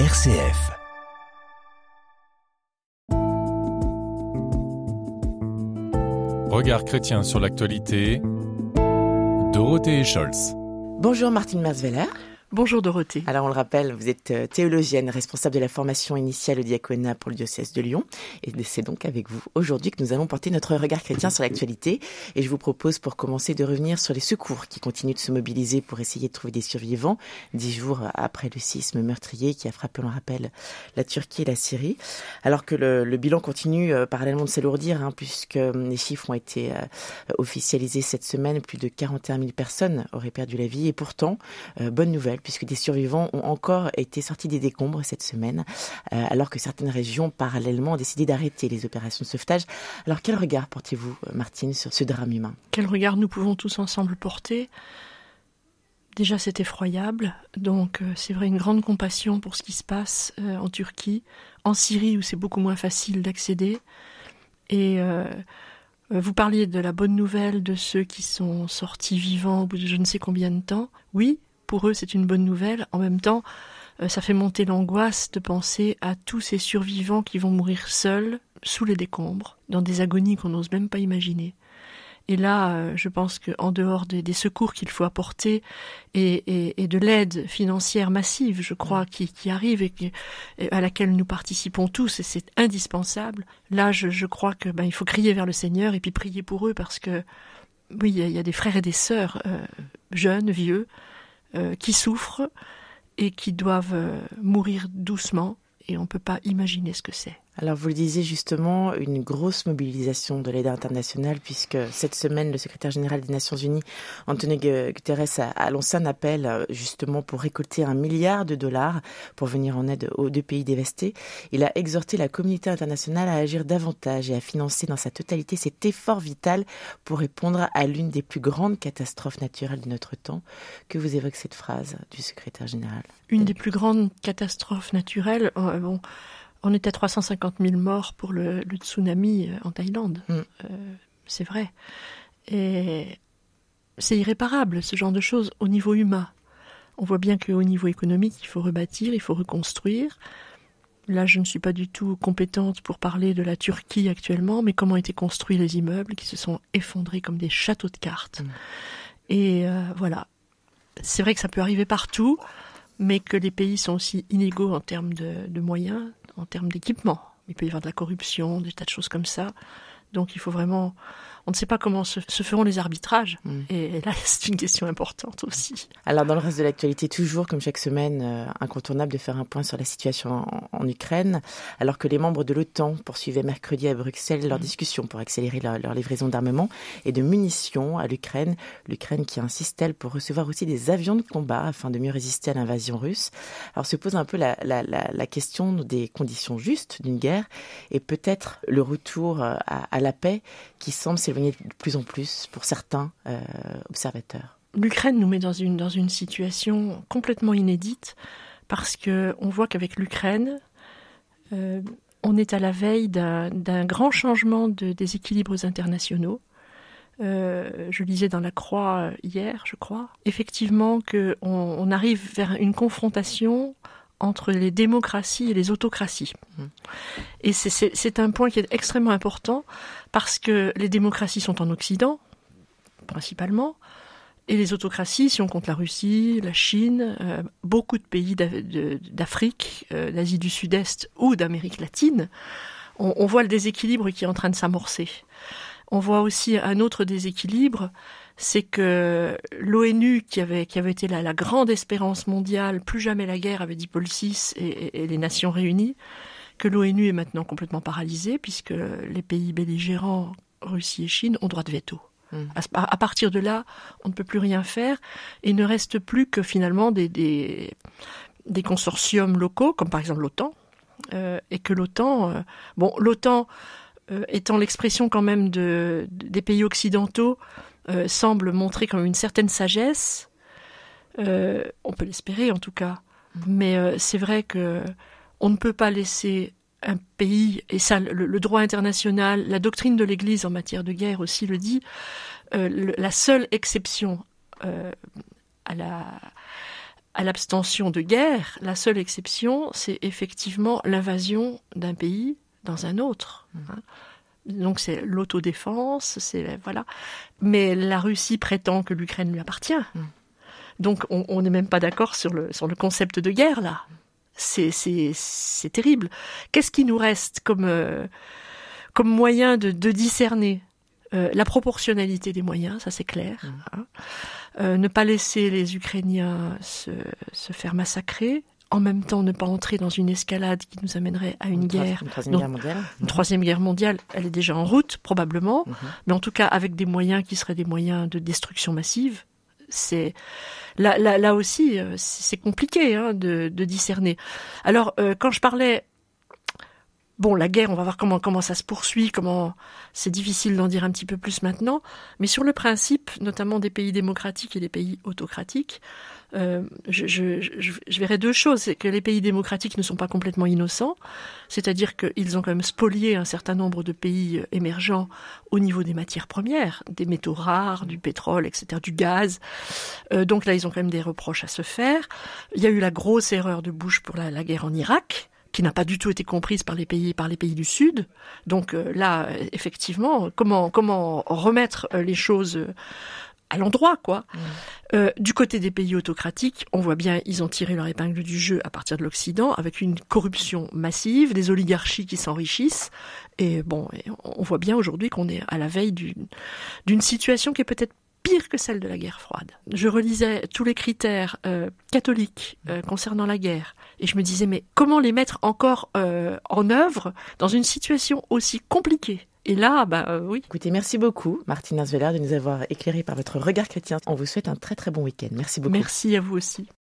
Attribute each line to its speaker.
Speaker 1: RCF.
Speaker 2: Regard chrétien sur l'actualité. Dorothée Scholz.
Speaker 3: Bonjour Martine Merzweller.
Speaker 4: Bonjour Dorothée.
Speaker 3: Alors on le rappelle, vous êtes euh, théologienne, responsable de la formation initiale au diaconat pour le diocèse de Lyon. Et c'est donc avec vous aujourd'hui que nous allons porter notre regard chrétien sur l'actualité. Et je vous propose pour commencer de revenir sur les secours qui continuent de se mobiliser pour essayer de trouver des survivants, dix jours après le séisme meurtrier qui a frappé, on le rappelle, la Turquie et la Syrie. Alors que le, bilan continue euh, parallèlement de s'alourdir, hein, puisque euh, les chiffres ont été officialisés cette semaine, plus de 41 000 personnes auraient perdu la vie. Et pourtant, bonne nouvelle puisque des survivants ont encore été sortis des décombres cette semaine, euh, alors que certaines régions parallèlement ont décidé d'arrêter les opérations de sauvetage. Alors quel regard portez-vous, euh, Martine, sur ce drame humain?
Speaker 4: Quel regard nous pouvons tous ensemble porter? Déjà, c'est effroyable. Donc, euh, c'est vrai, une grande compassion pour ce qui se passe en Turquie, en Syrie, où c'est beaucoup moins facile d'accéder. Et vous parliez de la bonne nouvelle de ceux qui sont sortis vivants au bout de je ne sais combien de temps. Oui, pour eux, c'est une bonne nouvelle. En même temps, euh, ça fait monter l'angoisse de penser à tous ces survivants qui vont mourir seuls, sous les décombres, dans des agonies qu'on n'ose même pas imaginer. Et là, euh, je pense qu'en dehors des, secours qu'il faut apporter et, de l'aide financière massive, je crois, mm. qui, arrive et, à laquelle nous participons tous, et c'est indispensable, là, je, crois que ben, il faut crier vers le Seigneur et puis prier pour eux parce que, oui, il y, a des frères et des sœurs, euh, jeunes, vieux, euh, qui souffrent et qui doivent euh, mourir doucement et on ne peut pas imaginer ce que c'est.
Speaker 3: Alors vous le disiez justement, une grosse mobilisation de l'aide internationale puisque cette semaine, le secrétaire général des Nations Unies, Antonio Guterres, a lancé un appel euh, justement pour récolter un milliard de dollars pour venir en aide aux deux pays dévastés. Il a exhorté la communauté internationale à agir davantage et à financer dans sa totalité cet effort vital pour répondre à l'une des plus grandes catastrophes naturelles de notre temps. Que vous évoque cette phrase du secrétaire général?
Speaker 4: Une des plus grandes catastrophes naturelles, euh, bon, on était 350 000 morts pour le, tsunami euh, en Thaïlande. Mm. Euh, c'est vrai. Et c'est irréparable, ce genre de choses, au niveau humain. On voit bien qu'au niveau économique, il faut rebâtir, il faut reconstruire. Là, je ne suis pas du tout compétente pour parler de la Turquie actuellement, mais comment ont été construits les immeubles qui se sont effondrés comme des châteaux de cartes. Mm. Et euh, voilà. C'est vrai que ça peut arriver partout, mais que les pays sont aussi inégaux en termes de moyens, en termes d'équipement. Il peut y avoir de la corruption, des tas de choses comme ça. Donc il faut vraiment on ne sait pas comment se, feront les arbitrages. Mm. Et là, c'est une question importante aussi.
Speaker 3: Alors, dans le reste de l'actualité, toujours, comme chaque semaine, euh, incontournable de faire un point sur la situation en, Ukraine, alors que les membres de l'OTAN poursuivaient mercredi à Bruxelles leur mm. discussion pour accélérer leur, livraison d'armement et de munitions à l'Ukraine. L'Ukraine qui insiste, elle, pour recevoir aussi des avions de combat afin de mieux résister à l'invasion russe. Alors, se pose un peu la, la question des conditions justes d'une guerre et peut-être le retour à, à la paix qui semble s'éloigner de plus en plus pour certains euh, observateurs.
Speaker 4: L'Ukraine nous met dans une, dans une situation complètement inédite parce qu'on voit qu'avec l'Ukraine, euh, on est à la veille d'un grand changement de, des équilibres internationaux. Euh, je lisais dans la Croix hier, je crois, effectivement qu'on on arrive vers une confrontation entre les démocraties et les autocraties. Et c'est un point qui est extrêmement important parce que les démocraties sont en Occident, principalement, et les autocraties, si on compte la Russie, la Chine, euh, beaucoup de pays d'Afrique, euh, d'Asie du Sud-Est ou d'Amérique latine, on, voit le déséquilibre qui est en train de s'amorcer. On voit aussi un autre déséquilibre, c'est que l'ONU, qui avait, qui avait été la, la, grande espérance mondiale, plus jamais la guerre, avait dit Paul VI et, les Nations Réunies, que l'ONU est maintenant complètement paralysée, puisque les pays belligérants, Russie et Chine, ont droit de veto. Hmm. À, partir de là, on ne peut plus rien faire, et il ne reste plus que finalement des, des, des consortiums locaux, comme par exemple l'OTAN, euh, et que l'OTAN, euh, bon, l'OTAN étant l'expression quand même de, des pays occidentaux, euh, semble montrer comme une certaine sagesse. Euh, on peut l'espérer en tout cas. Mais euh, c'est vrai que on ne peut pas laisser un pays, et ça, le, droit international, la doctrine de l'Église en matière de guerre aussi le dit, la seule exception à l'abstention de guerre, la seule exception, c'est effectivement l'invasion d'un pays dans un autre. Hein. Donc c'est l'autodéfense, c'est voilà. Mais la Russie prétend que l'Ukraine lui appartient. Mmh. Donc on n'est même pas d'accord sur le, sur le concept de guerre là. C'est terrible. Qu'est-ce qui nous reste comme, euh, comme moyen de, de discerner euh, la proportionnalité des moyens, ça c'est clair. Mmh. Hein. Euh, ne pas laisser les Ukrainiens se, se, faire massacrer. En même temps, ne pas entrer dans une escalade qui nous amènerait à une, guerre.
Speaker 3: Une troisième guerre mondiale.
Speaker 4: Une troisième guerre mondiale, elle est déjà en route, probablement. Mmh. Mais en tout cas, avec des moyens qui seraient des moyens de destruction massive. C'est là, là, là aussi, euh, c'est compliqué hein, de, de, discerner. Alors, quand je parlais Bon, la guerre, on va voir comment comment ça se poursuit, comment c'est difficile d'en dire un petit peu plus maintenant, mais sur le principe, notamment des pays démocratiques et des pays autocratiques, euh, je, je, verrais deux choses. C'est que les pays démocratiques ne sont pas complètement innocents, c'est-à-dire qu'ils ont quand même spolié un certain nombre de pays émergents au niveau des matières premières, des métaux rares, du pétrole, etc., du gaz. Euh, donc là, ils ont quand même des reproches à se faire. Il y a eu la grosse erreur de Bush pour la guerre en Irak qui n'a pas du tout été comprise par les pays par les pays du Sud. Donc euh, là, effectivement, comment comment remettre euh, les choses euh, à l'endroit, quoi. Mm. du côté des pays autocratiques, on voit bien, ils ont tiré leur épingle du jeu à partir de l'Occident, avec une corruption massive, des oligarchies qui s'enrichissent, et bon, on voit bien aujourd'hui qu'on est à la veille d'une situation qui est peut-être pire que celle de la guerre froide. Je relisais tous les critères euh, catholiques euh, concernant la guerre et je me disais mais comment les mettre encore euh, en œuvre dans une situation aussi compliquée? Et là, bah oui.
Speaker 3: Écoutez, merci beaucoup, Martina Zweller, de nous avoir éclairé par votre regard chrétien. On vous souhaite un très très bon week-end. Merci beaucoup.
Speaker 4: Merci à vous aussi.